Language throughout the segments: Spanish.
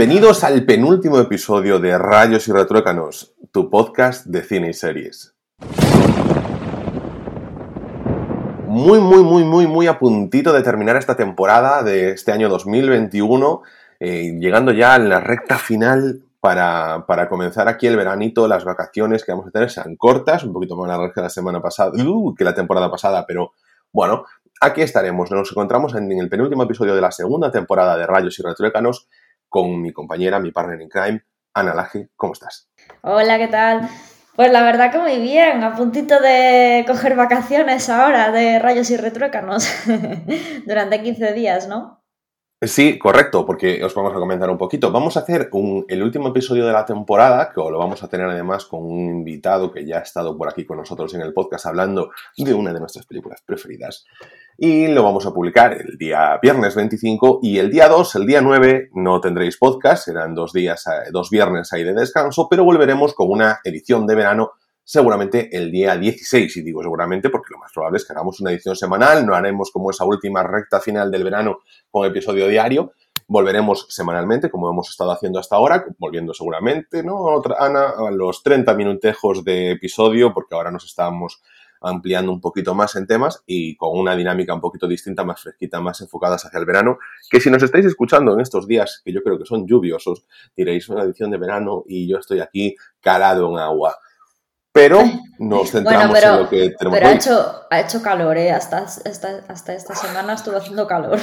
Bienvenidos al penúltimo episodio de Rayos y Retruécanos, tu podcast de cine y series. Muy, muy, muy, muy, muy a puntito de terminar esta temporada de este año 2021, eh, llegando ya a la recta final para, comenzar aquí el veranito, las vacaciones que vamos a tener sean cortas, un poquito más largas que la semana pasada, uh, que la temporada pasada, pero bueno, aquí estaremos. Nos encontramos en, el penúltimo episodio de la segunda temporada de Rayos y Retruécanos con mi compañera, mi partner in crime, Ana Laje. ¿Cómo estás? Hola, ¿qué tal? Pues la verdad que muy bien, a puntito de coger vacaciones ahora de rayos y retruécanos durante 15 días, ¿no? Sí, correcto, porque os vamos a comentar un poquito. Vamos a hacer el último episodio de la temporada, que lo vamos a tener además con un invitado que ya ha estado por aquí con nosotros en el podcast hablando de una de nuestras películas preferidas. Y lo vamos a publicar el día viernes 25 y el día 2, el día 9, no tendréis podcast, serán dos días, eh, dos viernes ahí de descanso, pero volveremos con una edición de verano seguramente el día 16. Y digo seguramente porque lo más probable es que hagamos una edición semanal, no haremos como esa última recta final del verano con episodio diario. Volveremos semanalmente, como hemos estado haciendo hasta ahora, volviendo seguramente, ¿no, Ana? A los 30 minutejos de episodio, porque ahora nos estamos ampliando un poquito más en temas y con una dinámica un poquito distinta, más fresquita, más enfocadas hacia el verano, que si nos estáis escuchando en estos días, que yo creo que son lluviosos, diréis una edición de verano y yo estoy aquí calado en agua. Pero nos centramos en lo que tenemos Pero ha hecho, ha hecho calor, ¿eh? Hasta, hasta, esta semana estuvo haciendo calor.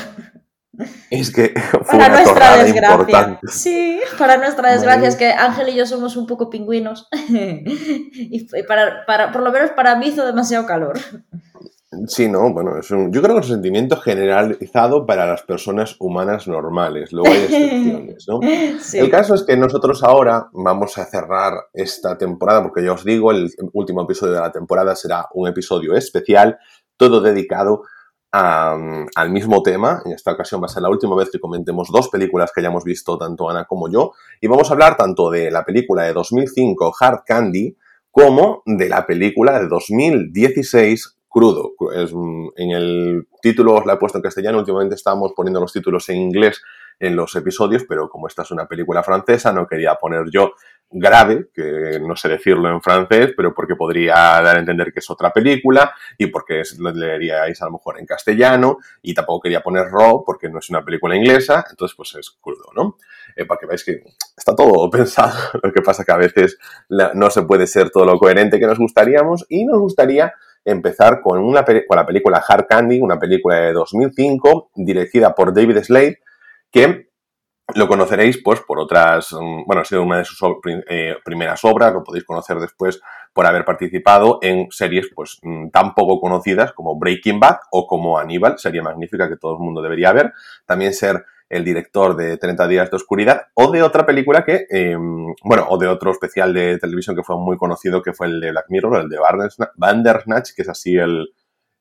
Es que fue para nuestra desgracia. Sí, para nuestra desgracia es que Ángel y yo somos un poco pingüinos. y para, para, por lo menos para mí hizo demasiado calor. Sí, no, bueno, es un, yo creo que es un sentimiento generalizado para las personas humanas normales, luego hay excepciones, ¿no? El caso es que nosotros ahora vamos a cerrar esta temporada, porque ya os digo, el último episodio de la temporada será un episodio especial, todo dedicado al mismo tema. En esta ocasión va a ser la última vez que comentemos dos películas que hayamos visto tanto Ana como yo, y vamos a hablar tanto de la película de 2005, Hard Candy, como de la película de 2016, crudo. Es, en el título os la he puesto en castellano, últimamente estábamos poniendo los títulos en inglés en los episodios, pero como esta es una película francesa, no quería poner yo grave, que no sé decirlo en francés, pero porque podría dar a entender que es otra película y porque leeríais a lo mejor en castellano y tampoco quería poner raw porque no es una película inglesa, entonces pues es crudo, ¿no? Eh, para que veáis que está todo pensado, lo que pasa que a veces no se puede ser todo lo coherente que nos gustaríamos y nos gustaría empezar con, una, con la película Hard Candy, una película de 2005 dirigida por David Slade, que lo conoceréis pues por otras, mm, bueno, ha sido una de sus eh, primeras obras, lo podéis conocer después por haber participado en series pues mm, tan poco conocidas como Breaking Bad o como Aníbal, serie magnífica que todo el mundo debería ver. También ser el director de 30 días de oscuridad, o de otra película que, em, bueno, o de otro especial de televisión que fue muy conocido, que fue el de Black Mirror, el de Bandersnatch, que es así el,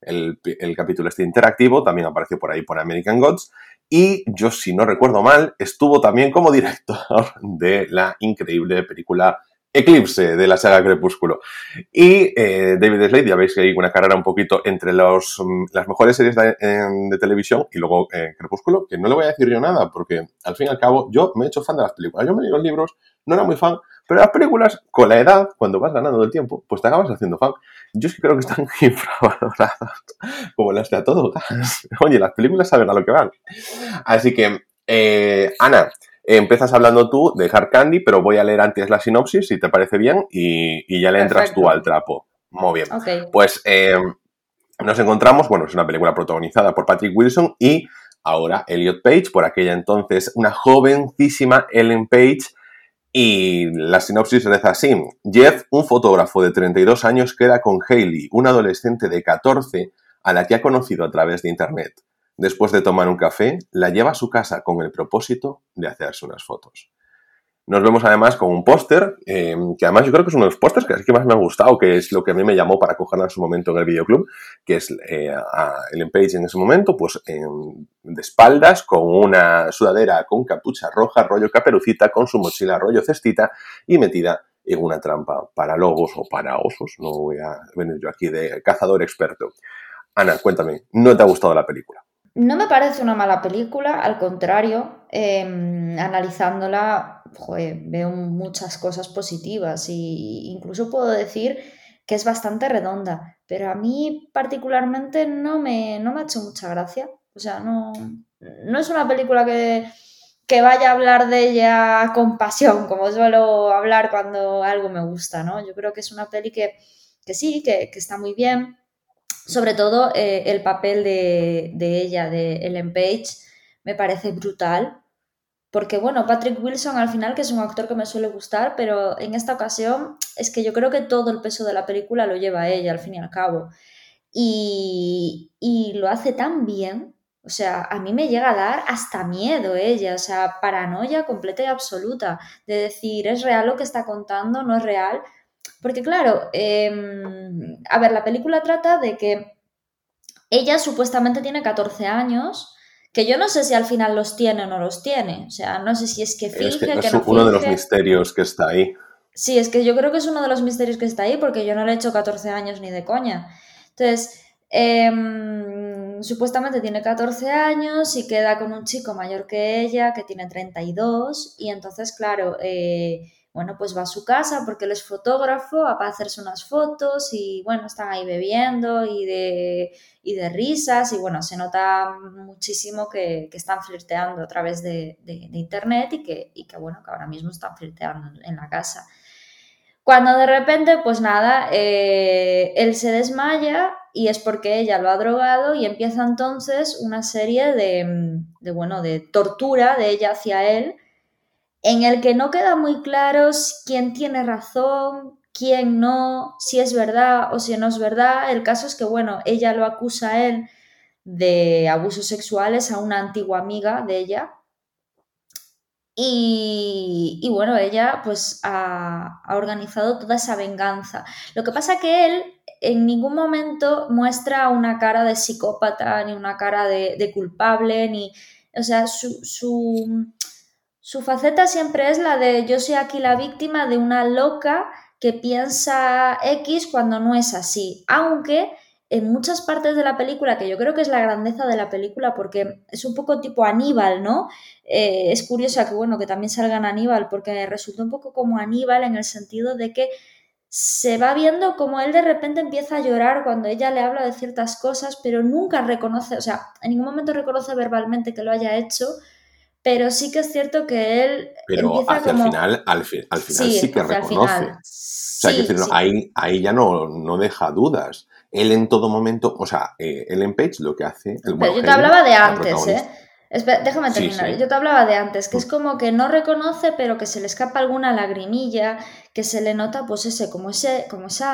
el, el, capítulo este interactivo, también apareció por ahí por American Gods, y yo, si no recuerdo mal, estuvo también como director de la increíble película Eclipse de la saga Crepúsculo. Y eh, David Slade, ya veis que hay una carrera un poquito entre los, mm, las mejores series de, televisión y luego eh, Crepúsculo, que no le voy a decir yo nada, porque al fin y al cabo yo me he hecho fan de las películas. Yo me leí los libros, no era muy fan, pero las películas, con la edad, cuando vas ganando el tiempo, pues te acabas haciendo fan. Yo sí creo que están infravaloradas, como las de a todo Oye, las películas saben a lo que van. Así que, eh, Ana, Empiezas hablando tú de Hard Candy, pero voy a leer antes la sinopsis, si te parece bien, y, ya le entras tú al trapo. Muy bien. Pues eh, nos encontramos, bueno, es una película protagonizada por Patrick Wilson y ahora Elliot Page, por aquella entonces una jovencísima Ellen Page. Y la sinopsis reza así. Jeff, un fotógrafo de 32 años, queda con Hailey, una adolescente de 14 a la que ha conocido a través de Internet. Después de tomar un café, la lleva a su casa con el propósito de hacerse unas fotos. Nos vemos además con un póster, em, que además yo creo que es uno de los pósters que, más me ha gustado, que es lo que a mí me llamó para cogerla en su momento en el videoclub, que es eh, a Page en ese momento, pues de espaldas, con una sudadera con capucha roja, rollo caperucita, con su mochila rollo cestita y metida en una trampa para lobos o para osos. No voy a venir yo aquí de cazador experto. Ana, cuéntame, ¿no te ha gustado la película? No me parece una mala película, al contrario, em, analizándola veo muchas cosas positivas e incluso puedo decir que es bastante redonda, pero a mí particularmente no me, no me ha hecho mucha gracia. O sea, no, no es una película que, que vaya a hablar de ella con pasión, como suelo hablar cuando algo me gusta, ¿no? Yo creo que es una peli que, sí, que, está muy bien. Sobre todo eh, el papel de, de, ella, de Ellen Page, me parece brutal. Porque bueno, Patrick Wilson al final, que es un actor que me suele gustar, pero en esta ocasión es que yo creo que todo el peso de la película lo lleva ella, al fin y al cabo. Y, y lo hace tan bien o sea, a mí me llega a dar hasta miedo ella, o sea, paranoia completa y absoluta de decir, ¿es real lo que está contando? ¿No es real? Porque claro, em, a ver, la película trata de que ella supuestamente tiene 14 años, que yo no sé si al final los tiene o no los tiene. O sea, no sé si es que finge, que, es uno de los misterios que está ahí. Sí, es que yo creo que es uno de los misterios que está ahí porque yo no le he hecho 14 años ni de coña. Entonces, eh, supuestamente tiene 14 años y queda con un chico mayor que ella, que tiene 32, y entonces, claro, eh, bueno, pues va a su casa porque él es fotógrafo, va a hacerse unas fotos y, bueno, están ahí bebiendo y de, y de risas y, bueno, se nota muchísimo que, están flirteando a través de, internet y que, y que, bueno, que ahora mismo están flirteando en la casa. Cuando de repente, pues nada, eh, él se desmaya y es porque ella lo ha drogado y empieza entonces una serie de, de, bueno, de tortura de ella hacia él, en el que no queda muy claro quién tiene razón, quién no, si es verdad o si no es verdad. El caso es que, bueno, ella lo acusa a él de abusos sexuales a una antigua amiga de ella, y, bueno, ella pues ha, organizado toda esa venganza. Lo que pasa que él en ningún momento muestra una cara de psicópata, ni una cara de, culpable, ni... O sea, su, su, su faceta siempre es la de yo soy aquí la víctima de una loca que piensa X cuando no es así. Aunque en muchas partes de la película, que yo creo que es la grandeza de la película, porque es un poco tipo Aníbal, ¿no? Eh, es curiosa que, bueno, que también salgan Aníbal, porque resulta un poco como Aníbal en el sentido de que se va viendo como él de repente empieza a llorar cuando ella le habla de ciertas cosas, pero nunca reconoce, o sea, en ningún momento reconoce verbalmente que lo haya hecho, pero sí que es cierto que él. Pero hacia el final, al, final sí, que reconoce. O sea, que ahí, ahí ya no, no deja dudas él en todo momento, o sea, eh, Ellen Page lo que hace... El, Pero yo te hablaba de antes, ¿eh? déjame terminar. Yo te hablaba de antes, que es como que no reconoce, pero que se le escapa alguna lagrimilla, que se le nota, pues ese, como ese, como ese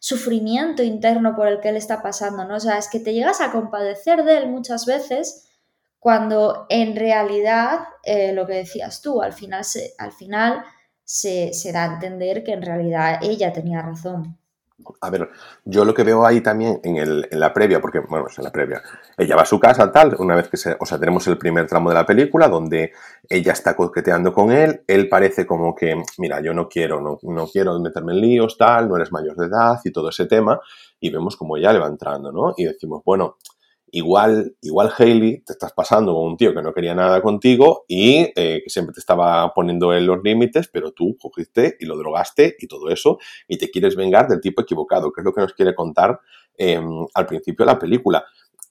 sufrimiento interno por el que él está pasando, ¿no? O sea, es que te llegas a compadecer de él muchas veces cuando en realidad, eh, lo que decías tú, al final, se, al final se, da a entender que en realidad ella tenía razón. A ver, yo lo que veo ahí también en, el, en la previa, porque, bueno, es en la previa, ella va a su casa, tal, una vez que se, o sea, tenemos el primer tramo de la película donde ella está coqueteando con él, él parece como que, mira, yo no quiero, no, no quiero meterme en líos, tal, no eres mayor de edad y todo ese tema, y vemos como ella le va entrando, ¿no? Y decimos, bueno, igual, igual Hailey te estás pasando con un tío que no quería nada contigo y eh, que siempre te estaba poniendo en los límites, pero tú cogiste y lo drogaste y todo eso y te quieres vengar del tipo equivocado, que es lo que nos quiere contar em, al principio de la película.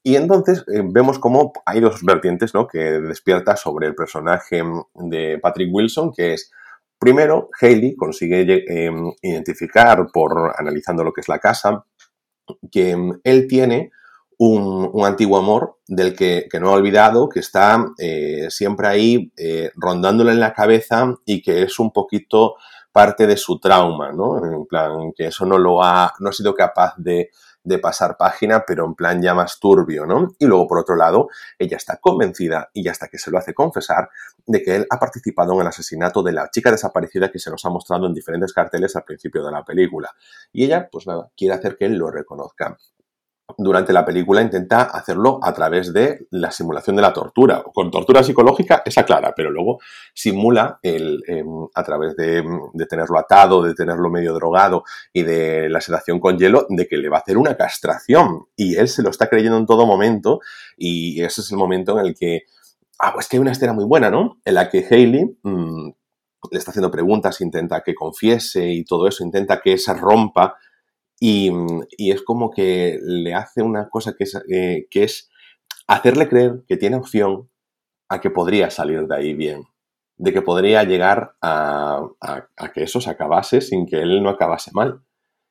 Y entonces eh, vemos cómo hay dos vertientes ¿no? que despierta sobre el personaje de Patrick Wilson, que es Primero, Hailey consigue em, identificar, por analizando lo que es la casa, que em, él tiene un, antiguo amor del que, no ha olvidado, que está eh, siempre ahí eh, rondándole en la cabeza y que es un poquito parte de su trauma, ¿no? En plan, que eso no lo ha, no ha sido capaz de, de pasar página, pero en plan ya más turbio, ¿no? Y luego, por otro lado, ella está convencida, y hasta que se lo hace confesar, de que él ha participado en el asesinato de la chica desaparecida que se nos ha mostrado en diferentes carteles al principio de la película. Y ella, pues nada, quiere hacer que él lo reconozca. Durante la película intenta hacerlo a través de la simulación de la tortura. Con tortura psicológica, esa clara, pero luego simula el, em, a través de, de, tenerlo atado, de tenerlo medio drogado y de la sedación con hielo, de que le va a hacer una castración. Y él se lo está creyendo en todo momento y ese es el momento en el que... Ah, pues que hay una escena muy buena, ¿no? En la que Hayley mm, le está haciendo preguntas, intenta que confiese y todo eso, intenta que se rompa y, es como que le hace una cosa que es, eh, que es hacerle creer que tiene opción a que podría salir de ahí bien, de que podría llegar a, que eso se acabase sin que él no acabase mal.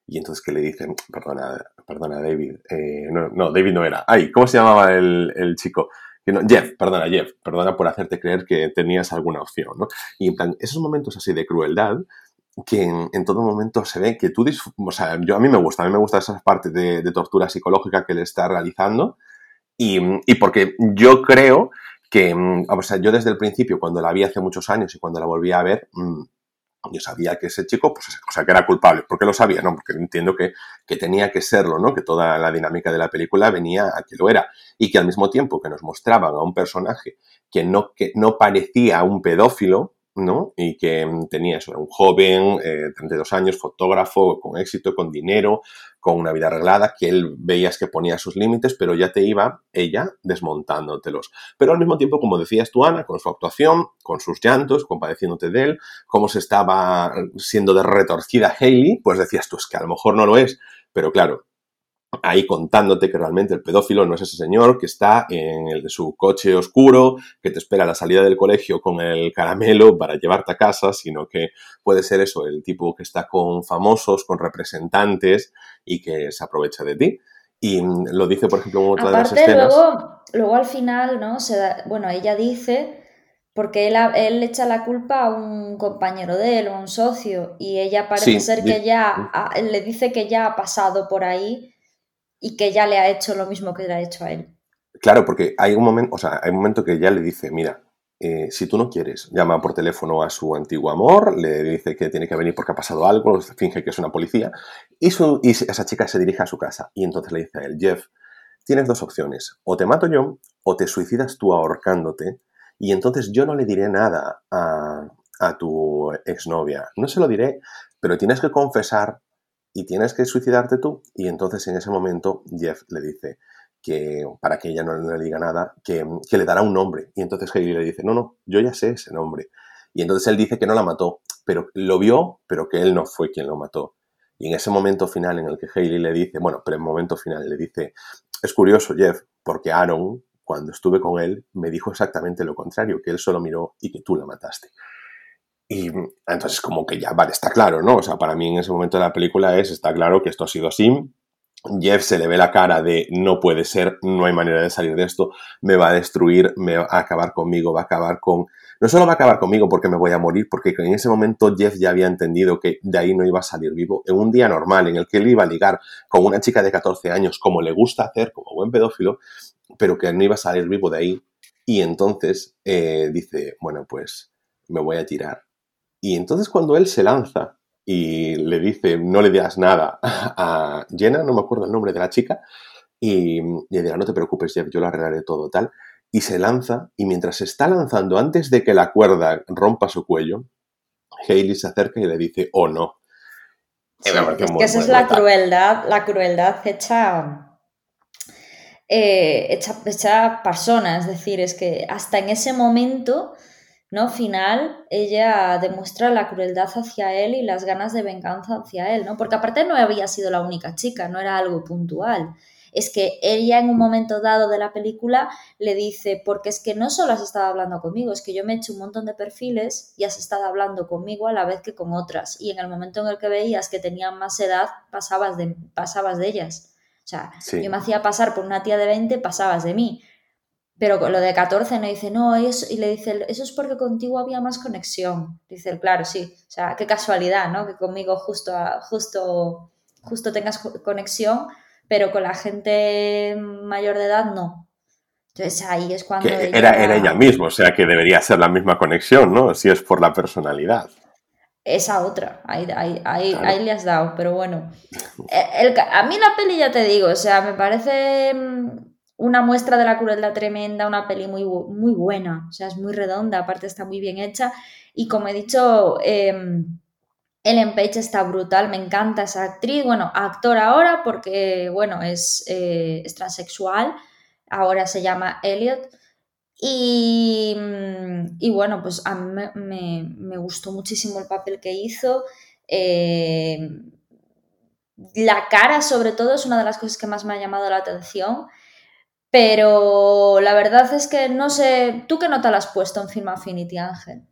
Y entonces que le dicen, perdona, perdona David, eh, no, David no era, ay, ¿cómo se llamaba el, chico? Jeff, perdona, Jeff, perdona por hacerte creer que tenías alguna opción, ¿no? Y en esos momentos así de crueldad que en, todo momento se ve que tú, o sea, yo a mí me gusta, a mí me gusta esa parte de, tortura psicológica que le está realizando y, porque yo creo que, o sea, yo desde el principio, cuando la vi hace muchos años y cuando la volví a ver, mm, yo sabía que ese chico, pues, o sea, que era culpable. ¿Por qué lo sabía? No, porque entiendo que, que, tenía que serlo, ¿no? Que toda la dinámica de la película venía a que lo era. Y que al mismo tiempo que nos mostraban a un personaje que no, que no parecía un pedófilo, ¿no? Y que mm, tenía eso, era un joven, eh, 32 años, fotógrafo, con éxito, con dinero, con una vida arreglada, que él veías que ponía sus límites, pero ya te iba ella desmontándotelos. Pero al mismo tiempo, como decías tú, Ana, con su actuación, con sus llantos, compadeciéndote de él, cómo se estaba siendo de retorcida Hailey, pues decías tú, es que a lo mejor no lo es, pero claro, ahí contándote que realmente el pedófilo no es ese señor que está en el, su coche oscuro, que te espera a la salida del colegio con el caramelo para llevarte a casa, sino que puede ser eso, el tipo que está con famosos, con representantes y que se aprovecha de ti. Y lo dice, por ejemplo, en otra de las escenas. Luego, luego al final, ¿no? Se bueno, ella dice, porque él, él echa la culpa a un compañero de él o a un socio, y ella parece ser que ya le dice que ya ha pasado por ahí y que ya le ha hecho lo mismo que le ha hecho a él. Claro, porque hay un momento, o sea, hay un momento que ya le dice, mira, eh, si tú no quieres, llama por teléfono a su antiguo amor, le dice que tiene que venir porque ha pasado algo, finge que es una policía, y, su, esa chica se dirige a su casa. Y entonces le dice a él, Jeff, tienes dos opciones, o te mato yo, o te suicidas tú ahorcándote, y entonces yo no le diré nada a, a tu exnovia. No se lo diré, pero tienes que confesar y tienes que suicidarte tú. Y entonces en ese momento Jeff le dice que, para que ella no, le diga nada, que, le dará un nombre. Y entonces Hayley le dice, no, no, yo ya sé ese nombre. Y entonces él dice que no la mató, pero lo vio, pero que él no fue quien lo mató. Y en ese momento final en el que Hayley le dice, bueno, pero en momento final le dice, es curioso, Jeff, porque Aaron, cuando estuve con él, me dijo exactamente lo contrario, que él solo miró y que tú la mataste. Y entonces como que ya, vale, está claro, ¿no? O sea, para mí en ese momento de la película es, está claro que esto ha sido así. Jeff se le ve la cara de no puede ser, no hay manera de salir de esto, me va a destruir, me va a acabar conmigo, va a acabar con... No solo va a acabar conmigo porque me voy a morir, porque en ese momento Jeff ya había entendido que de ahí no iba a salir vivo. En un día normal en el que él iba a ligar con una chica de 14 años, como le gusta hacer, como buen pedófilo, pero que no iba a salir vivo de ahí. Y entonces eh, dice, bueno, pues me voy a tirar y entonces cuando él se lanza y le dice, no le digas nada a Jenna, no me acuerdo el nombre de la chica, y, le dirá, no te preocupes, Jeff, yo lo arreglaré todo, tal, y se lanza, y mientras se está lanzando, antes de que la cuerda rompa su cuello, Hailey se acerca y le dice, oh no. es que esa es la crueldad, la crueldad hecha, eh, hecha, hecha persona, es decir, es que hasta en ese momento ¿no? Final, ella demuestra la crueldad hacia él y las ganas de venganza hacia él, ¿no? Porque aparte no había sido la única chica, no era algo puntual. Es que ella en un momento dado de la película le dice, porque es que no solo has estado hablando conmigo, es que yo me he hecho un montón de perfiles y has estado hablando conmigo a la vez que con otras. Y en el momento en el que veías que tenían más edad, pasabas de, pasabas de ellas. O sea, yo me hacía pasar por una tía de 20, pasabas de mí. Pero lo de 14 no dice, no, eso, y le dice, eso es porque contigo había más conexión. Dice, claro, sí, o sea, qué casualidad, ¿no? Que conmigo justo, justo, justo tengas conexión, pero con la gente mayor de edad no. Entonces ahí es cuando... Era, era ella misma, o sea que debería ser la misma conexión, ¿no? Si es por la personalidad. esa otra, ahí, ahí, le has dado, pero bueno. Eh, a mí la peli ya te digo, o sea, me parece mm, una muestra de la crueldad tremenda, una peli muy, muy buena, o sea, es muy redonda, aparte está muy bien hecha y como he dicho, eh, Ellen Page está brutal, me encanta esa actriz, bueno, actor ahora porque, bueno, es, eh, es transexual, ahora se llama Elliot. Y, y, bueno, pues a mí me, gustó muchísimo el papel que hizo. Eh, la cara, sobre todo, es una de las cosas que más me ha llamado la atención. Pero la verdad es que no sé, ¿tú qué nota le has puesto en Film Affinity, Ángel?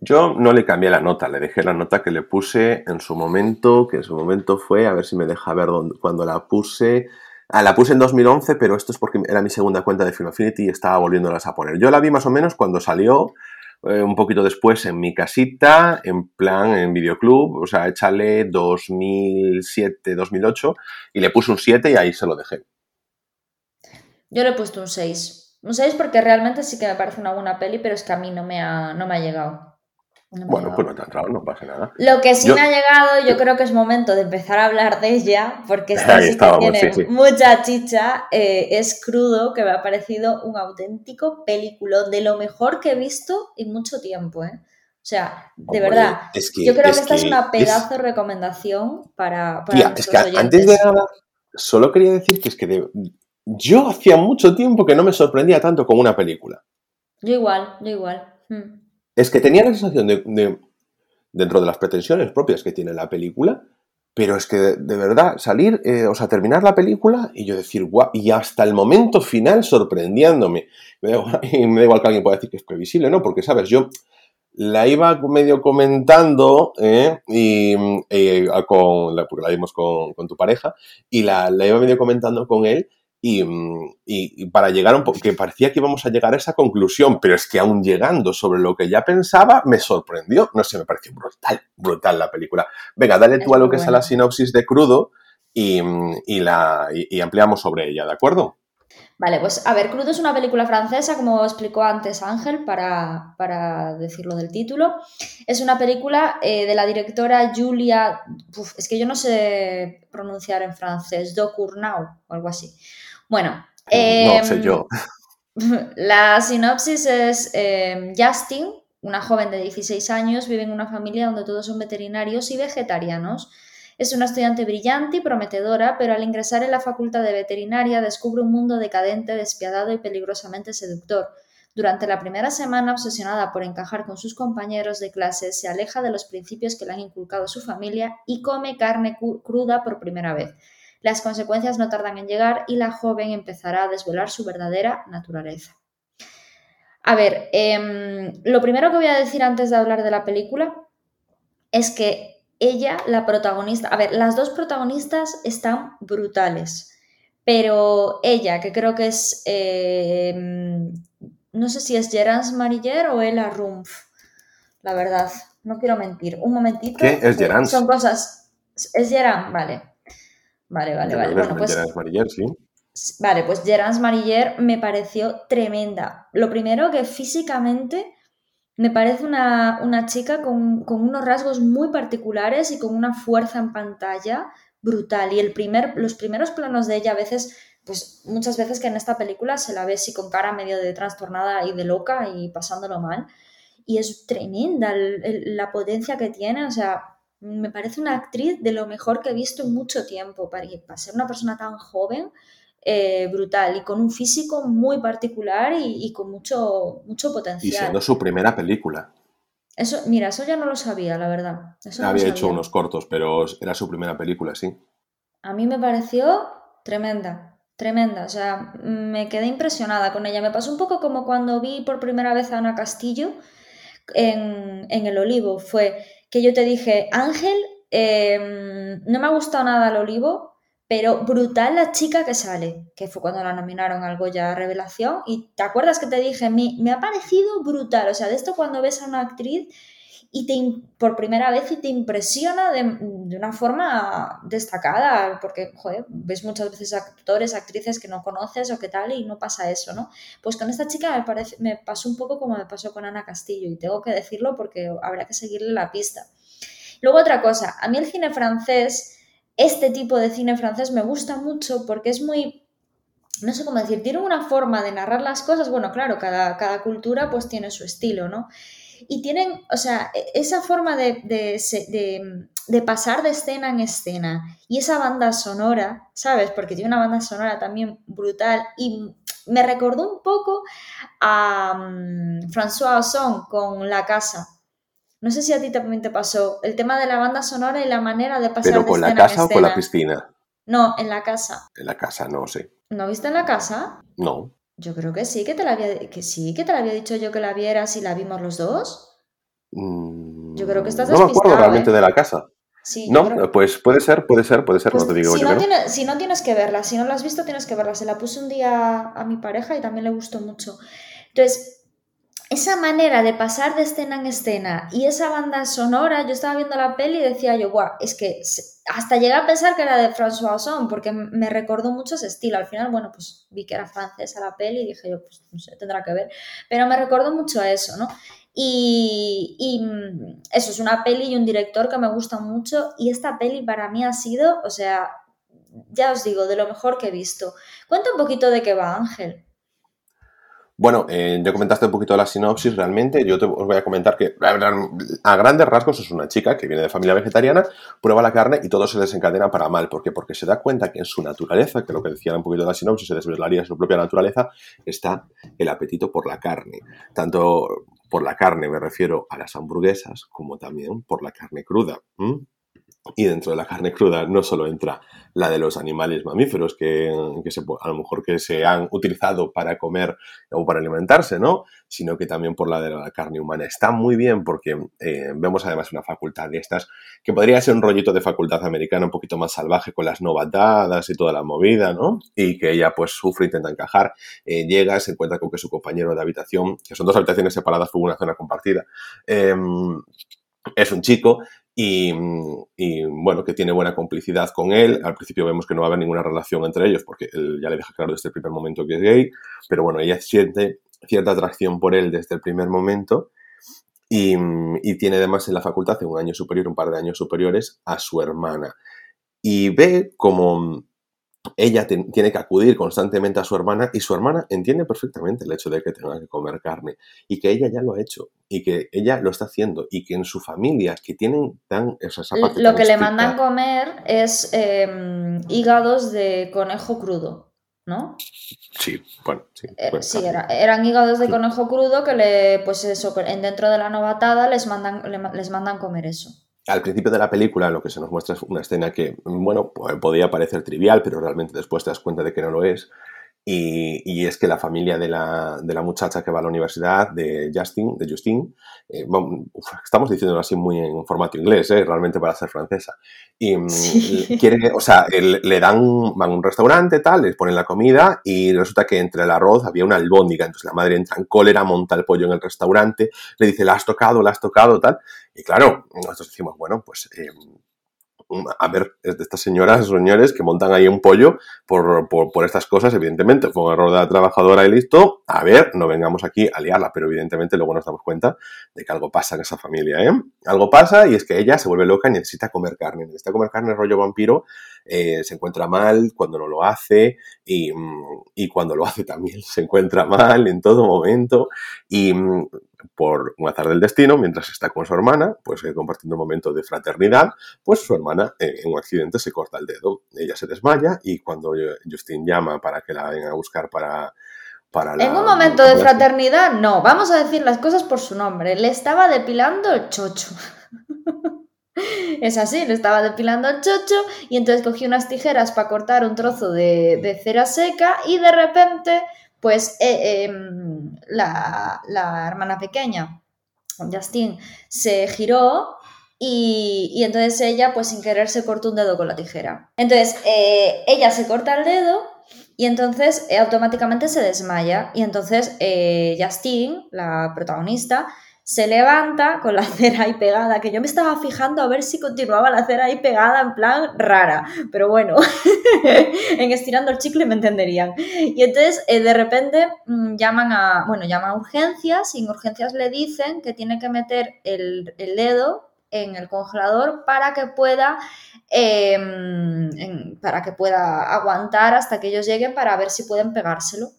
Yo no le cambié la nota, le dejé la nota que le puse en su momento, que en su momento fue, a ver si me deja ver dónde, cuando la puse. Ah, la puse en 2011, pero esto es porque era mi segunda cuenta de Film Affinity y estaba volviéndolas a poner. Yo la vi más o menos cuando salió, eh, un poquito después en mi casita, en plan en videoclub, o sea, échale 2007, 2008, y le puse un 7 y ahí se lo dejé. Yo le he puesto un 6. Un 6 porque realmente sí que me parece una buena peli, pero es que a mí no me ha, no me ha llegado. bueno, pues no te ha entrado, no pasa nada. Lo que sí me ha llegado, yo creo que es momento de empezar a hablar de ella, porque esta sí que tiene mucha chicha, eh, es crudo, que me ha parecido un auténtico película de lo mejor que he visto en mucho tiempo, ¿eh? O sea, de verdad, yo creo que esta es una pedazo de recomendación para, para es que antes de nada, solo quería decir que es que de, yo hacía mucho tiempo que no me sorprendía tanto con una película. Yo igual, yo igual. Hmm. Es que tenía la sensación de, dentro de las pretensiones propias que tiene la película, pero es que de, verdad salir, eh, o sea, terminar la película y yo decir, guau, y hasta el momento final sorprendiéndome. Me da, igual, me da igual que alguien pueda decir que es previsible, ¿no? Porque, ¿sabes? Yo la iba medio comentando, ¿eh? y, eh, con, porque la vimos con, tu pareja, y la, la iba medio comentando con él, Mm, y, para llegar un poco, que parecía que íbamos a llegar a esa conclusión, pero es que aún llegando sobre lo que ya pensaba, me sorprendió. No sé, me pareció brutal, brutal la película. Venga, dale tú a lo que es la sinopsis de Crudo y, la, y, ampliamos sobre ella, ¿de acuerdo? Vale, pues a ver, Crudo es una película francesa, como explicó antes Ángel, para, para decirlo del título. Es una película eh, de la directora Julia, es que yo no sé pronunciar en francés, Docournau o algo así. Bueno, no sé yo. Em, la sinopsis es em, Justin, una joven de 16 años, vive en una familia donde todos son veterinarios y vegetarianos. Es una estudiante brillante y prometedora, pero al ingresar en la facultad de veterinaria descubre un mundo decadente, despiadado y peligrosamente seductor. Durante la primera semana, obsesionada por encajar con sus compañeros de clase, se aleja de los principios que le han inculcado su familia y come carne cruda por primera vez. Las consecuencias no tardan en llegar y la joven empezará a desvelar su verdadera naturaleza. A ver, em, lo primero que voy a decir antes de hablar de la película es que ella, la protagonista, a ver, las dos protagonistas están brutales, pero ella, que creo que es, em, no sé si es Gerance Mariller o Ella Rumpf, la verdad, no quiero mentir. Un momentito. ¿Qué es Gerance? Son cosas. Es Gerance, vale. Vale, vale, vale. Bueno, pues, Mariller, sí. Vale, pues Gerance Mariller me pareció tremenda. Lo primero que físicamente me parece una, chica con, unos rasgos muy particulares y con una fuerza en pantalla brutal. Y el primer, los primeros planos de ella a veces, pues muchas veces que en esta película se la ve así con cara medio de trastornada y de loca y pasándolo mal. Y es tremenda la potencia que tiene, o sea, me parece una actriz de lo mejor que he visto en mucho tiempo. Para, ser una persona tan joven, eh, brutal y con un físico muy particular y, con mucho, mucho potencial. Y siendo su primera película. Eso, mira, eso ya no lo sabía, la verdad. Había hecho unos cortos, pero era su primera película, sí. A mí me pareció tremenda, tremenda. O sea, me quedé impresionada con ella. Me pasó un poco como cuando vi por primera vez a Ana Castillo en, en El Olivo. Fue que yo te dije, Ángel, em, no me ha gustado nada el olivo, pero brutal la chica que sale, que fue cuando la nominaron al Goya Revelación. Y te acuerdas que te dije, me, me ha parecido brutal. O sea, de esto cuando ves a una actriz y te, por primera vez y te impresiona de, una forma destacada, porque joder, ves muchas veces actores, actrices que no conoces o qué tal y no pasa eso, ¿no? Pues con esta chica me, parece, me pasó un poco como me pasó con Ana Castillo y tengo que decirlo porque habrá que seguirle la pista. Luego otra cosa, a mí el cine francés, este tipo de cine francés me gusta mucho porque es muy, no sé cómo decir, tiene una forma de narrar las cosas, bueno, claro, cada, cada cultura pues tiene su estilo, ¿no? Y tienen, o sea, e, esa forma de, de, pasar de escena en escena y esa banda sonora, ¿sabes? Porque tiene una banda sonora también brutal y me recordó un poco a um, François Ozon con La Casa. No sé si a ti también te pasó el tema de la banda sonora y la manera de pasar ¿Pero con la casa o con la piscina? No, en la casa. En la casa, no sé. ¿No viste en la casa? No. Yo creo que sí, que te la había, que sí, que te la había dicho yo que la vieras y la vimos los dos. Mm, yo creo que estás No me acuerdo realmente ¿eh? de la casa. no, pues puede ser, puede ser, puede ser, no pues te digo si yo. No si no tienes que verla, si no la has visto tienes que verla. Se la puse un día a mi pareja y también le gustó mucho. Entonces, esa manera de pasar de escena en escena y esa banda sonora, yo estaba viendo la peli y decía yo, guau, es que hasta llegué a pensar que era de François Ozon porque me recordó mucho ese estilo. Al final, bueno, pues vi que era francesa la peli y dije yo, pues no sé, tendrá que ver. Pero me recordó mucho a eso, ¿no? Y, y, mm, eso es una peli y un director que me gusta mucho y esta peli para mí ha sido, o sea, ya os digo, de lo mejor que he visto. Cuenta un poquito de qué va Ángel. Bueno, eh, ya comentaste un poquito la sinopsis realmente. Yo te, os voy a comentar que a grandes rasgos es una chica que viene de familia vegetariana, prueba la carne y todo se desencadena para mal. ¿Por qué? Porque se da cuenta que en su naturaleza, que lo que decía un poquito la sinopsis, se desvelaría su propia naturaleza, está el apetito por la carne. Tanto por la carne me refiero a las hamburguesas como también por la carne cruda. Y dentro de la carne cruda no solo entra la de los animales mamíferos que, a lo mejor que se han utilizado para comer o para alimentarse, ¿no? Sino que también por la de la carne humana. Está muy bien porque eh, vemos además una facultad de estas que podría ser un rollito de facultad americana un poquito más salvaje con las novatadas y toda la movida, ¿no? Y que ella pues sufre, intenta encajar, eh, llega, se encuentra con que su compañero de habitación, que son dos habitaciones separadas por una zona compartida, em, es un chico y, bueno, que tiene buena complicidad con él. Al principio vemos que no va a haber ninguna relación entre ellos porque él ya le deja claro desde el primer momento que es gay, pero bueno, ella siente cierta atracción por él desde el primer momento y, y tiene además en la facultad, en un año superior, un par de años superiores, a su hermana. Y ve como ella tiene que acudir constantemente a su hermana y su hermana entiende perfectamente el hecho de que tenga que comer carne y que ella ya lo ha hecho y que ella lo está haciendo y que en su familia que tienen tan esa, parte lo que le mandan comer es em, hígados de conejo crudo ¿no? Sí, bueno, sí. Eh, sí, eran hígados de conejo crudo que le, pues eso, dentro de la novatada les mandan, les mandan comer eso al principio de la película lo que se nos muestra es una escena que, bueno, podía parecer trivial, pero realmente después te das cuenta de que no lo es, y, es que la familia de la, de la, muchacha que va a la universidad, de Justin, de Justine, eh, estamos diciéndolo así muy en formato inglés, eh, realmente para ser francesa. Y mm, quiere, o sea, le dan, van a un restaurante, tal, les ponen la comida y resulta que entre el arroz había una albóndiga. Entonces la madre entra en cólera, monta el pollo en el restaurante, le dice, la has tocado, la has tocado, tal. Y claro, nosotros decimos, bueno, pues eh, a ver, estas señoras, señores, que montan ahí un pollo por, por, estas cosas, evidentemente, fue un error de la trabajadora y listo, a ver, no vengamos aquí a liarla, pero evidentemente luego nos damos cuenta de que algo pasa en esa familia, ¿eh? Algo pasa y es que ella se vuelve loca y necesita comer carne, necesita comer carne rollo vampiro, eh, se encuentra mal cuando no lo hace y, y, cuando lo hace también se encuentra mal en todo momento y por un azar del destino, mientras está con su hermana, pues eh, compartiendo un momento de fraternidad, pues su hermana eh, en un accidente se corta el dedo. Ella se desmaya y cuando Justin llama para que la venga a buscar para, la, En un momento de fraternidad, no, vamos a decir las cosas por su nombre. Le estaba depilando el chocho. Es así, le estaba depilando el chocho y entonces cogí unas tijeras para cortar un trozo de, cera seca y de repente pues eh, em, la, hermana pequeña, Justine, se giró y, entonces ella, pues sin querer, se cortó un dedo con la tijera. Entonces, eh, ella se corta el dedo y entonces eh, automáticamente se desmaya. Y entonces Justine, la protagonista, se levanta con la cera ahí pegada, que yo me estaba fijando a ver si continuaba la cera ahí pegada en plan rara, pero bueno, en estirando el chicle me entenderían. Y entonces eh, de repente mm, llaman a, bueno, llaman a urgencias y en urgencias le dicen que tiene que meter el, dedo en el congelador para que pueda em, para que pueda aguantar hasta que ellos lleguen para ver si pueden pegárselo.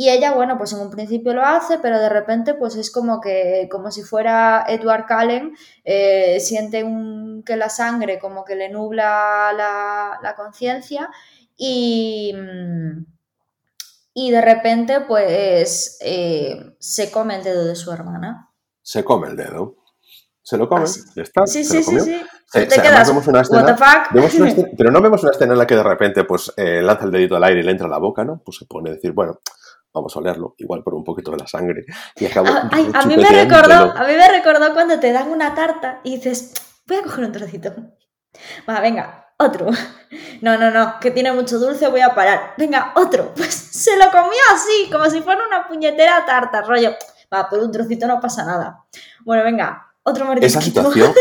Y ella, bueno, pues en un principio lo hace, pero de repente pues es como que, como si fuera Edward Cullen, eh, siente un, que la sangre como que le nubla la, conciencia y, y de repente pues eh, se come el dedo de su hermana. Se come el dedo. Se lo come, está. Sí, sí, sí, sí. te quedas, vemos una escena, pero no vemos una escena en la que de repente pues eh, lanza el dedito al aire y le entra a la boca, ¿no? Pues se pone a decir, bueno, vamos a olerlo, igual por un poquito de la sangre. Y acabo a, a mí me recordó, a mí me recordó cuando te dan una tarta y dices, voy a coger un trocito. Va, venga, otro. No, no, no, que tiene mucho dulce, voy a parar. Venga, otro. Pues se lo comió así, como si fuera una puñetera tarta, rollo. Va, por un trocito no pasa nada. Bueno, venga, otro mordisquito. Esa situación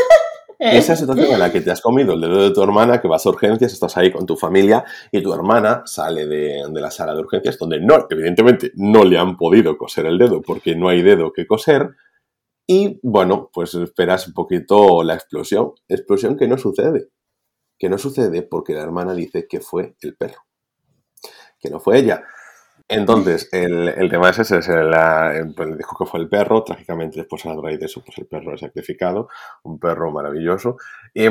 Esa situación en la que te has comido el dedo de tu hermana, que vas a urgencias, estás ahí con tu familia y tu hermana sale de, la sala de urgencias donde no, evidentemente no le han podido coser el dedo porque no hay dedo que coser. Y bueno, pues esperas un poquito la explosión. Explosión que no sucede. Que no sucede porque la hermana dice que fue el perro. Que no fue ella. Entonces, el, tema es ese, es el, pues, dijo que fue el perro, trágicamente después a raíz de eso, pues el perro es sacrificado, un perro maravilloso. Y,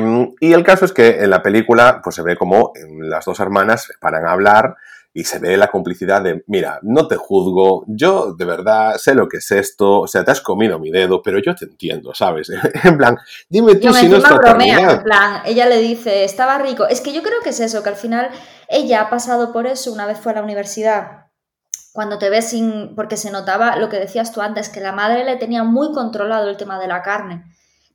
el caso es que en la película, pues se ve como las dos hermanas paran a hablar y se ve la complicidad de, mira, no te juzgo, yo de verdad sé lo que es esto, o sea, te has comido mi dedo, pero yo te entiendo, ¿sabes? en plan, dime tú si no es bromea, en plan, ella le dice, estaba rico. Es que yo creo que es eso, que al final ella ha pasado por eso una vez fue a la universidad cuando te ves sin, porque se notaba lo que decías tú antes, que la madre le tenía muy controlado el tema de la carne.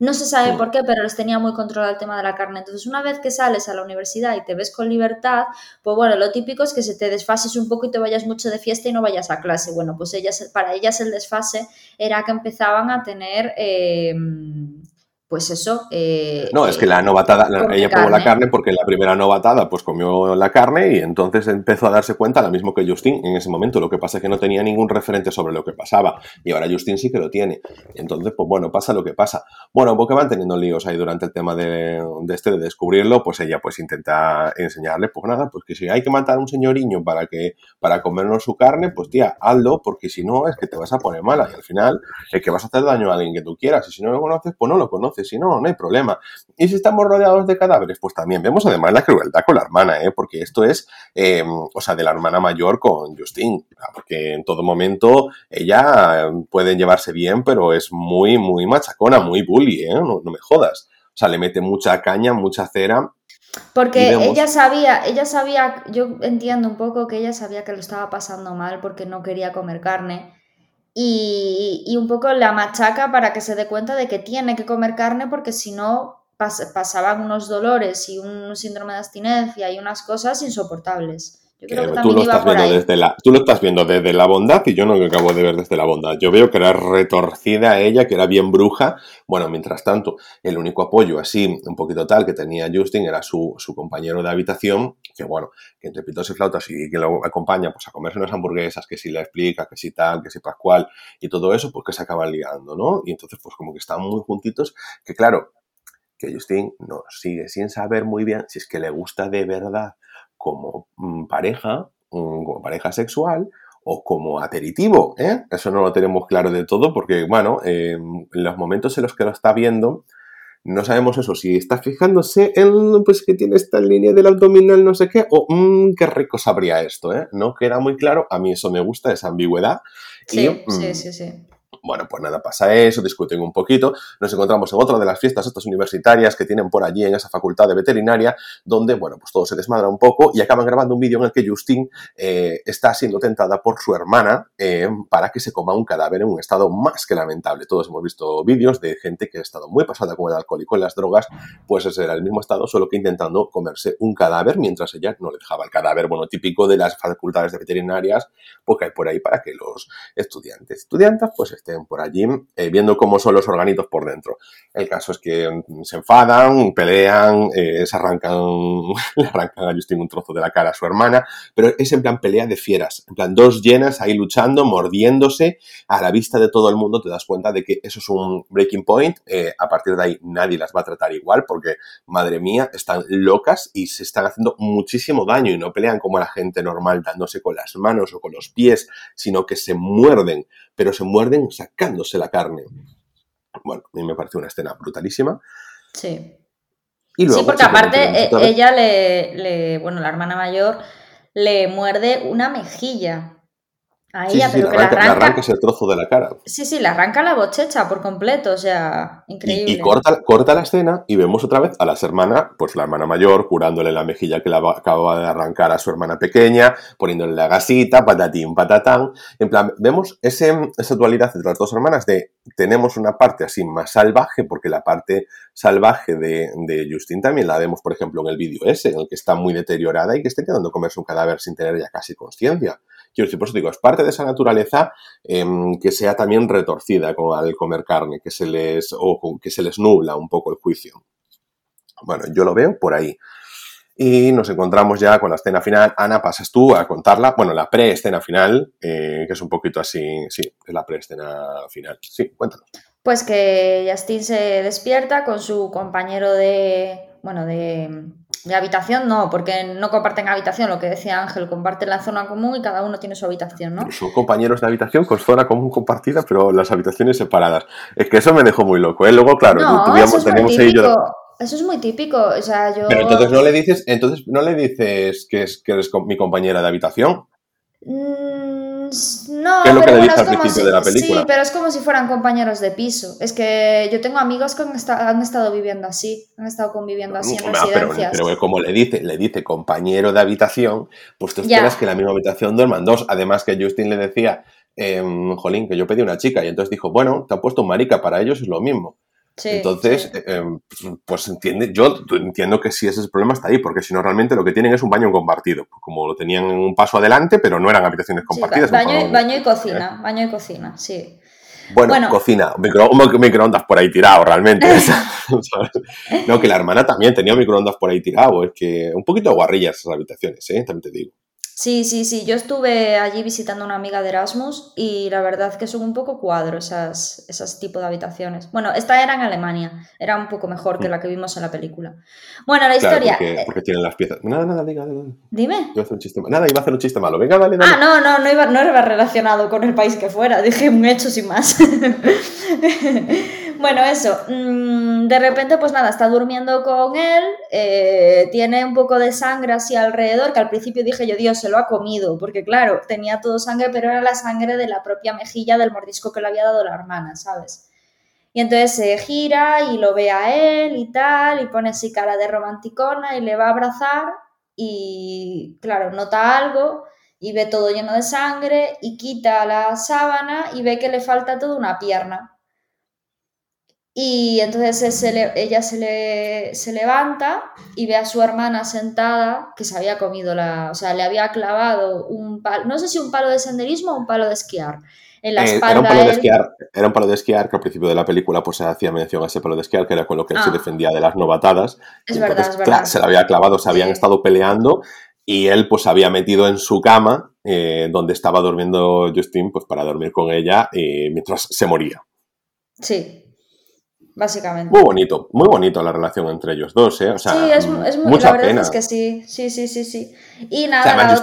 No se sabe por qué, pero les tenía muy controlado el tema de la carne. Entonces, una vez que sales a la universidad y te ves con libertad, pues bueno, lo típico es que se te desfases un poco y te vayas mucho de fiesta y no vayas a clase. Bueno, pues ellas, para ellas el desfase era que empezaban a tener eh, pues eso. Eh, no, es que la novatada, ella probó la carne porque la primera novatada pues comió la carne y entonces empezó a darse cuenta, lo mismo que Justin en ese momento. Lo que pasa es que no tenía ningún referente sobre lo que pasaba y ahora Justin sí que lo tiene. Entonces, pues bueno, pasa lo que pasa. Bueno, porque van teniendo líos ahí durante el tema de, este de descubrirlo, pues ella pues intenta enseñarle, pues nada, pues que si hay que matar a un señoriño para que para comernos su carne, pues tía, hazlo porque si no es que te vas a poner mala y al final es que vas a hacer daño a alguien que tú quieras y si no lo conoces, pues no lo conoces si no, no hay problema. Y si estamos rodeados de cadáveres, pues también vemos además la crueldad con la hermana, ¿eh? porque esto es, em, o sea, de la hermana mayor con Justine, porque en todo momento ella em, puede llevarse bien, pero es muy, muy machacona, muy bully, ¿eh? no, me jodas. O sea, le mete mucha caña, mucha cera porque ella sabía, ella sabía, yo entiendo un poco que ella sabía que lo estaba pasando mal porque no quería comer carne y, un poco la machaca para que se dé cuenta de que tiene que comer carne porque si no pasaban unos dolores y un síndrome de abstinencia y unas cosas insoportables tú, lo estás viendo desde la, tú lo estás viendo desde la bondad y yo no lo acabo de ver desde la bondad. Yo veo que era retorcida ella, que era bien bruja. Bueno, mientras tanto, el único apoyo así, un poquito tal, que tenía Justin era su, compañero de habitación, que bueno, que entre pitos y flautas y que lo acompaña pues a comerse unas hamburguesas, que si le explica, que si tal, que si pascual y todo eso, pues que se acaban liando, ¿no? Y entonces pues como que están muy juntitos, que claro, que Justin no sigue sin saber muy bien si es que le gusta de verdad como mm, pareja, mm, como pareja sexual o como aperitivo. ¿eh? Eso no lo tenemos claro de todo porque, bueno, en los momentos en los que lo está viendo, no sabemos eso, si está fijándose en, pues, que tiene esta línea del abdominal, no sé qué, o mmm, qué rico sabría esto, ¿eh? No queda muy claro, a mí eso me gusta, esa ambigüedad. Sí, sí, mm, sí, sí. Bueno, pues nada, pasa eso, discuten un poquito. Nos encontramos en otra de las fiestas estas universitarias que tienen por allí en esa facultad de veterinaria, donde, bueno, pues todo se desmadra un poco y acaban grabando un vídeo en el que Justine eh, está siendo tentada por su hermana eh, para que se coma un cadáver en un estado más que lamentable. Todos hemos visto vídeos de gente que ha estado muy pasada con el alcohol y con las drogas, pues ese era el mismo estado, solo que intentando comerse un cadáver mientras ella no le dejaba el cadáver, bueno, típico de las facultades de veterinarias, pues que hay por ahí para que los estudiantes, estudiantes, pues estén por allí eh, viendo cómo son los organitos por dentro. El caso es que mm, se enfadan, pelean, eh, se arrancan, le arrancan a Justin un trozo de la cara a su hermana, pero es en plan pelea de fieras, en plan dos llenas ahí luchando, mordiéndose, a la vista de todo el mundo te das cuenta de que eso es un breaking point, a partir de ahí nadie las va a tratar igual porque, madre mía, están locas y se están haciendo muchísimo daño y no pelean como la gente normal dándose con las manos o con los pies, sino que se muerden, pero se muerden sacándose la carne. Bueno, a mí me parece una escena brutalísima. Sí. Y sí, porque aparte e, ella le, bueno, la hermana mayor le muerde una mejilla a ella, pero que arranca, le arranca ese trozo de la cara. Sí, sí, le arranca la bochecha por completo, o sea, increíble. Y, corta, corta, la escena y vemos otra vez a las hermanas, pues la hermana mayor curándole la mejilla que le acababa de arrancar a su hermana pequeña, poniéndole la gasita, patatín, patatán. En plan, vemos ese, esa dualidad entre las dos hermanas de tenemos una parte así más salvaje, porque la parte salvaje de, de Justin también la vemos, por ejemplo, en el vídeo ese, en el que está muy deteriorada y que está intentando comerse un cadáver sin tener ya casi conciencia. Quiero decir, por eso digo, es parte de esa naturaleza em, que sea también retorcida con, al comer carne, que se les, o que se les nubla un poco el juicio. Bueno, yo lo veo por ahí. Y nos encontramos ya con la escena final. Ana, pasas tú a contarla. Bueno, la pre-escena final, eh, que es un poquito así. Sí, es la pre-escena final. Sí, cuéntanos. Pues que Justin se despierta con su compañero de. Bueno, de de habitación no, porque no comparten habitación, lo que decía Ángel, comparten la zona común y cada uno tiene su habitación, ¿no? Son compañeros de habitación con zona común compartida, pero las habitaciones separadas. Es que eso me dejó muy loco, ¿eh? Luego, claro, no, eso es muy típico. Eso es muy típico, o sea, yo... Pero entonces no le dices, entonces no le dices que, es, que eres mi compañera de habitación. No, pero Sí, pero es como si fueran compañeros de piso. Es que yo tengo amigos que han, estado viviendo así, han estado conviviendo así en residencias. Pero, como le dice, le dice compañero de habitación, pues tú esperas que la misma habitación duerman dos. Además que Justin le decía, em, jolín, que yo pedí una chica y entonces dijo, bueno, te han puesto un marica, para ellos es lo mismo. Entonces, eh, em, pues entiende, yo entiendo que si ese es el problema está ahí, porque si no realmente lo que tienen es un baño compartido, como lo tenían un paso adelante, pero no eran habitaciones compartidas. baño, baño, y cocina, baño y cocina, sí. Bueno, cocina, micro, microondas por ahí tirado, realmente. no, que la hermana también tenía microondas por ahí tirado, es que un poquito guarrillas esas habitaciones, ¿eh? también te digo. Sí, sí, sí. Yo estuve allí visitando a una amiga de Erasmus y la verdad que son un poco cuadros esas, esas tipos de habitaciones. Bueno, esta era en Alemania, era un poco mejor que la que vimos en la película. Bueno, la historia. Porque, porque tienen las piezas. Nada, nada, diga, diga. Dime. Iba a hacer un chiste Nada, iba a hacer un chiste malo. Venga, dale, dale. Ah, no, no, no iba, no iba relacionado con el país que fuera. Dije un hecho sin más. Bueno, eso. Mm, de repente, pues nada, está durmiendo con él, eh, tiene un poco de sangre así alrededor, que al principio dije yo, Dios, se lo ha comido, porque claro, tenía todo sangre, pero era la sangre de la propia mejilla del mordisco que le había dado la hermana, ¿sabes? Y entonces se gira y lo ve a él y tal, y pone así cara de romanticona y le va a abrazar y, claro, nota algo y ve todo lleno de sangre y quita la sábana y ve que le falta toda una pierna. Y entonces ella se, le, se levanta y ve a su hermana sentada que se había comido la. O sea, le había clavado un palo. No sé si un palo de senderismo o un palo de esquiar. En la espalda. Eh, era, un palo de esquiar, era un palo de esquiar que al principio de la película pues se hacía mención a ese palo de esquiar, que era con lo que él se ah. defendía de las novatadas. Es verdad, es verdad. se lo había clavado, se habían estado peleando y él pues se había metido en su cama eh, donde estaba durmiendo Justin pues para dormir con ella y mientras se moría. Sí, básicamente. Muy bonito, muy bonito la relación entre ellos dos, ¿eh? sí, es, es muy, la verdad es que sí, sí, sí, sí, sí. Y nada,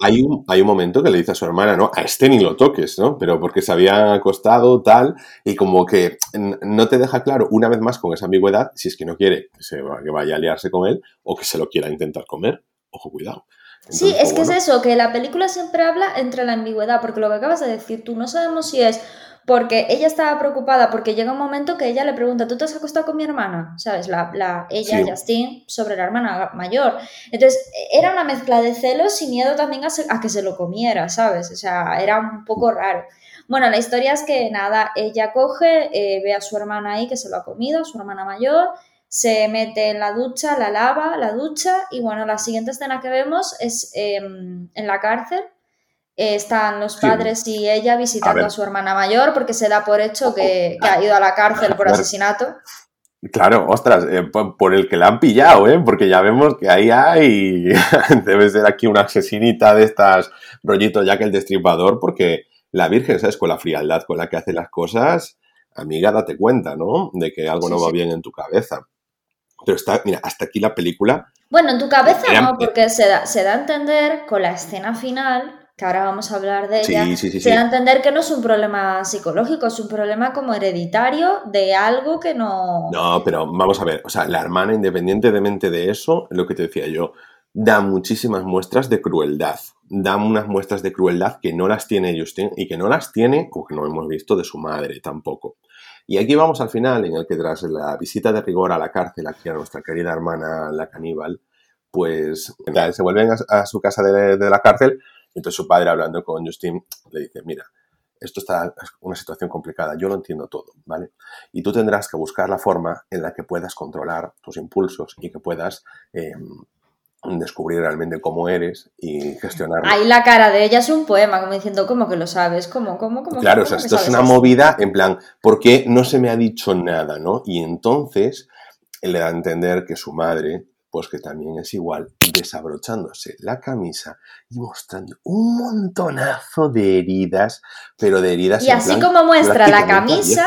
hay, un, hay un momento que le dice a su hermana, no, a este ni lo toques, ¿no? Pero porque se había acostado, tal, y como que no te deja claro una vez más con esa ambigüedad si es que no quiere que, se, que vaya a liarse con él o que se lo quiera intentar comer. Ojo, cuidado. sí, es que es eso, que la película siempre habla entre la ambigüedad, porque lo que acabas de decir tú, no sabemos si es porque ella estaba preocupada porque llega un momento que ella le pregunta, ¿tú te has acostado con mi hermana? ¿Sabes? La, la ella, Justin, sobre la hermana mayor. Entonces, era una mezcla de celos y miedo también a, que se lo comiera, ¿sabes? O sea, era un poco raro. Bueno, la historia es que nada, ella coge, eh, ve a su hermana ahí que se lo ha comido, su hermana mayor, se mete en la ducha, la lava, la ducha, y bueno, la siguiente escena que vemos es em, en la cárcel están los padres y ella visitando a, su hermana mayor porque se da por hecho que, ha ido a la cárcel por asesinato. Claro, ostras, eh, por, el que la han pillado, ¿eh? Porque ya vemos que ahí hay. Debe ser aquí una asesinita de estas rollitos ya que el destripador, porque la Virgen, ¿sabes? Con la frialdad con la que hace las cosas, amiga, date cuenta, ¿no? De que algo no va bien en tu cabeza. Pero está, mira, hasta aquí la película. Bueno, en tu cabeza no, porque se da, se da a entender con la escena final que ahora vamos a hablar de ella, se da a entender que no es un problema psicológico, es un problema como hereditario de algo que no... No, pero vamos a ver, o sea, la hermana, independientemente de eso, lo que te decía yo, da muchísimas muestras de crueldad, da unas muestras de crueldad que no las tiene Justin y que no las tiene, o que no hemos visto, de su madre tampoco. Y aquí vamos al final, en el que tras la visita de rigor a la cárcel, aquí a nuestra querida hermana la caníbal, pues se vuelven a, su casa de la cárcel entonces su padre hablando con Justin le dice, mira, esto está una situación complicada, yo lo entiendo todo, ¿vale? Y tú tendrás que buscar la forma en la que puedas controlar tus impulsos y que puedas em, descubrir realmente cómo eres y gestionarlo. Ahí la cara de ella es un poema, como diciendo, ¿cómo que lo sabes? ¿Cómo, cómo, cómo? Claro, o sea, esto es una movida en plan, ¿por qué no se me ha dicho nada, no? Y entonces él le da a entender que su madre pues que también es igual, desabrochándose la camisa y mostrando un montonazo de heridas, pero de heridas. Y así como muestra la camisa,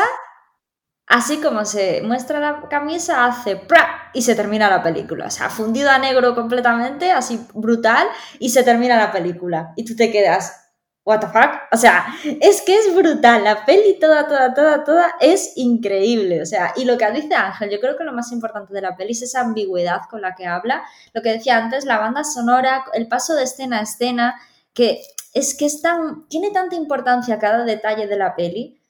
así como se muestra la camisa, hace ¡pra! y se termina la película. O sea, fundido a negro completamente, así brutal, y se termina la película. Y tú te quedas, what the fuck? O sea, es que es brutal, la peli toda, toda, toda, toda es increíble, o sea, y lo que dice Ángel, yo creo que lo más importante de la peli es esa ambigüedad con la que habla, lo que decía antes, la banda sonora, el paso de escena a escena, que es que es tan, tiene tanta importancia cada detalle de la peli,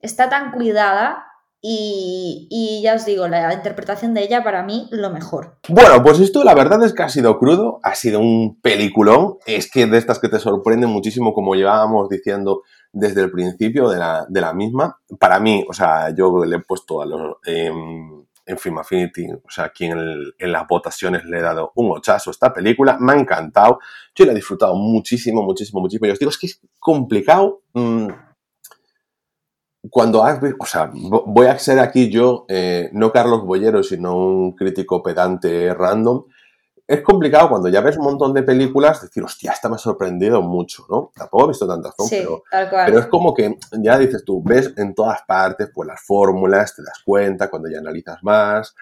está tan cuidada y, ya os digo, la interpretación de ella para mí lo mejor. Bueno, pues esto la verdad es que ha sido crudo, ha sido un peliculón. Es que de estas que te sorprenden muchísimo, como llevábamos diciendo desde el principio de la, misma. Para mí, o sea, yo le he puesto a los. en Film Affinity, o sea, aquí en, en, las votaciones le he dado un ochazo a esta película, me ha encantado, yo la he disfrutado muchísimo, muchísimo, muchísimo. Y os digo, es que es complicado mm, cuando has, o sea, voy a ser aquí yo, eh, no Carlos Bollero, sino un crítico pedante random, es complicado cuando ya ves un montón de películas decir, hostia, esta me ha sorprendido mucho, ¿no? Tampoco he visto tantas, ¿no? pero, pero es como que ya dices tú, ves en todas partes pues las fórmulas, te das cuenta cuando ya analizas más,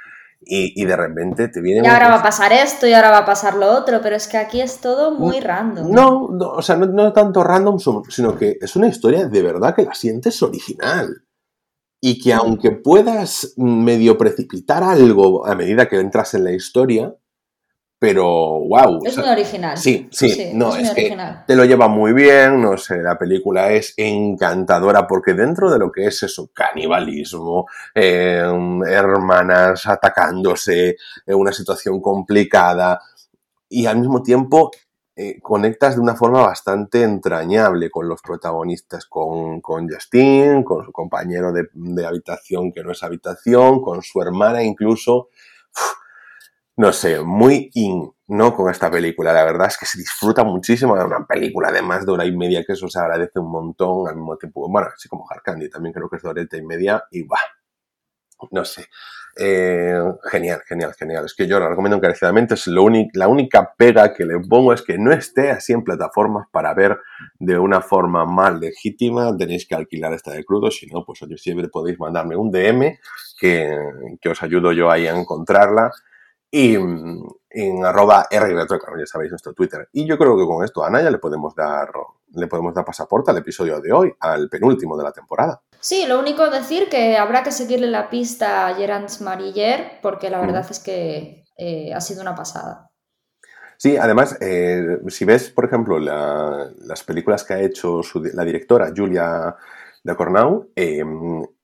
y, de repente te viene... Y ahora va a pasar esto y ahora va a pasar lo otro, pero es que aquí es todo muy random. No, o sea, no, no tanto random, sino que es una historia de verdad que la sientes original. Y que aunque puedas medio precipitar algo a medida que entras en la historia, pero wow. Es muy original. Sí, sí, no, es, que te lo lleva muy bien, no sé, la película es encantadora porque dentro de lo que es eso, canibalismo, em, hermanas atacándose, en una situación complicada y al mismo tiempo eh, conectas de una forma bastante entrañable con los protagonistas, con, con Justin, con su compañero de, de, habitación que no es habitación, con su hermana incluso no sé, muy in, ¿no? Con esta película. La verdad es que se disfruta muchísimo de una película de más de hora y media, que eso se agradece un montón al mismo tiempo. Bueno, así como Hard Candy también creo que es de hora y media y va. No sé. Eh, genial, genial, genial. Es que yo lo recomiendo encarecidamente. Es lo la única pega que le pongo es que no esté así en plataformas para ver de una forma más legítima. Tenéis que alquilar esta de crudo. Si no, pues siempre podéis mandarme un DM que, que os ayudo yo ahí a encontrarla y en arroba ya sabéis nuestro Twitter. Y yo creo que con esto a Naya le podemos dar le podemos dar pasaporte al episodio de hoy, al penúltimo de la temporada. Sí, lo único decir que habrá que seguirle la pista a Gerard Mariller porque la verdad es que eh, ha sido una pasada. Sí, además, eh, si ves, por ejemplo, las películas que ha hecho la directora Julia de Cornau, eh,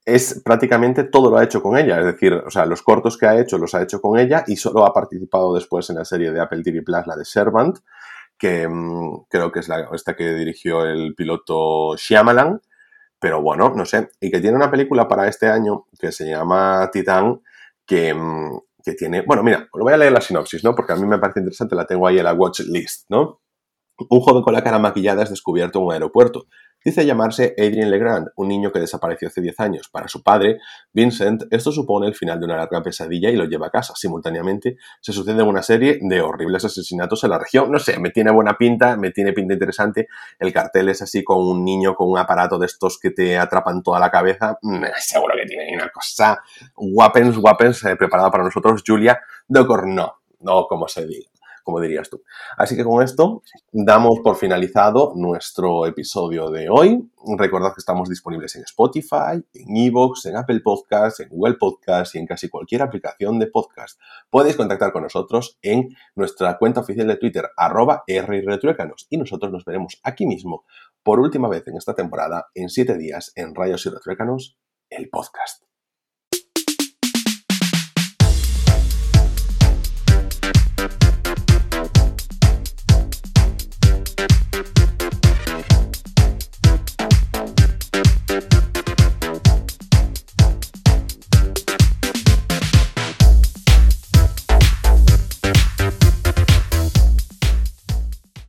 es prácticamente todo lo ha hecho con ella. Es decir, o sea, los cortos que ha hecho los ha hecho con ella y solo ha participado después en la serie de Apple TV Plus, la de Servant, que mm, creo que es la, esta que dirigió el piloto Shyamalan. Pero bueno, no sé. Y que tiene una película para este año que se llama Titán, que, mm, que tiene. Bueno, mira, lo voy a leer la sinopsis, ¿no? Porque a mí me parece interesante, la tengo ahí en la watch list, ¿no? Un joven con la cara maquillada es descubierto en un aeropuerto. Dice llamarse Adrien Legrand, un niño que desapareció hace 10 años. Para su padre, Vincent, esto supone el final de una larga pesadilla y lo lleva a casa. Simultáneamente, se sucede una serie de horribles asesinatos en la región. No sé, me tiene buena pinta, me tiene pinta interesante. El cartel es así con un niño con un aparato de estos que te atrapan toda la cabeza. Mm, seguro que tiene una cosa guapens, guapens, eh, preparada para nosotros, Julia Docorno, no como se diga como dirías tú. Así que con esto damos por finalizado nuestro episodio de hoy. Recordad que estamos disponibles en Spotify, en Evox, en Apple Podcasts, en Google Podcasts y en casi cualquier aplicación de podcast. Podéis contactar con nosotros en nuestra cuenta oficial de Twitter, arroba y nosotros nos veremos aquí mismo por última vez en esta temporada, en siete días, en Rayos y Retruécanos, el podcast.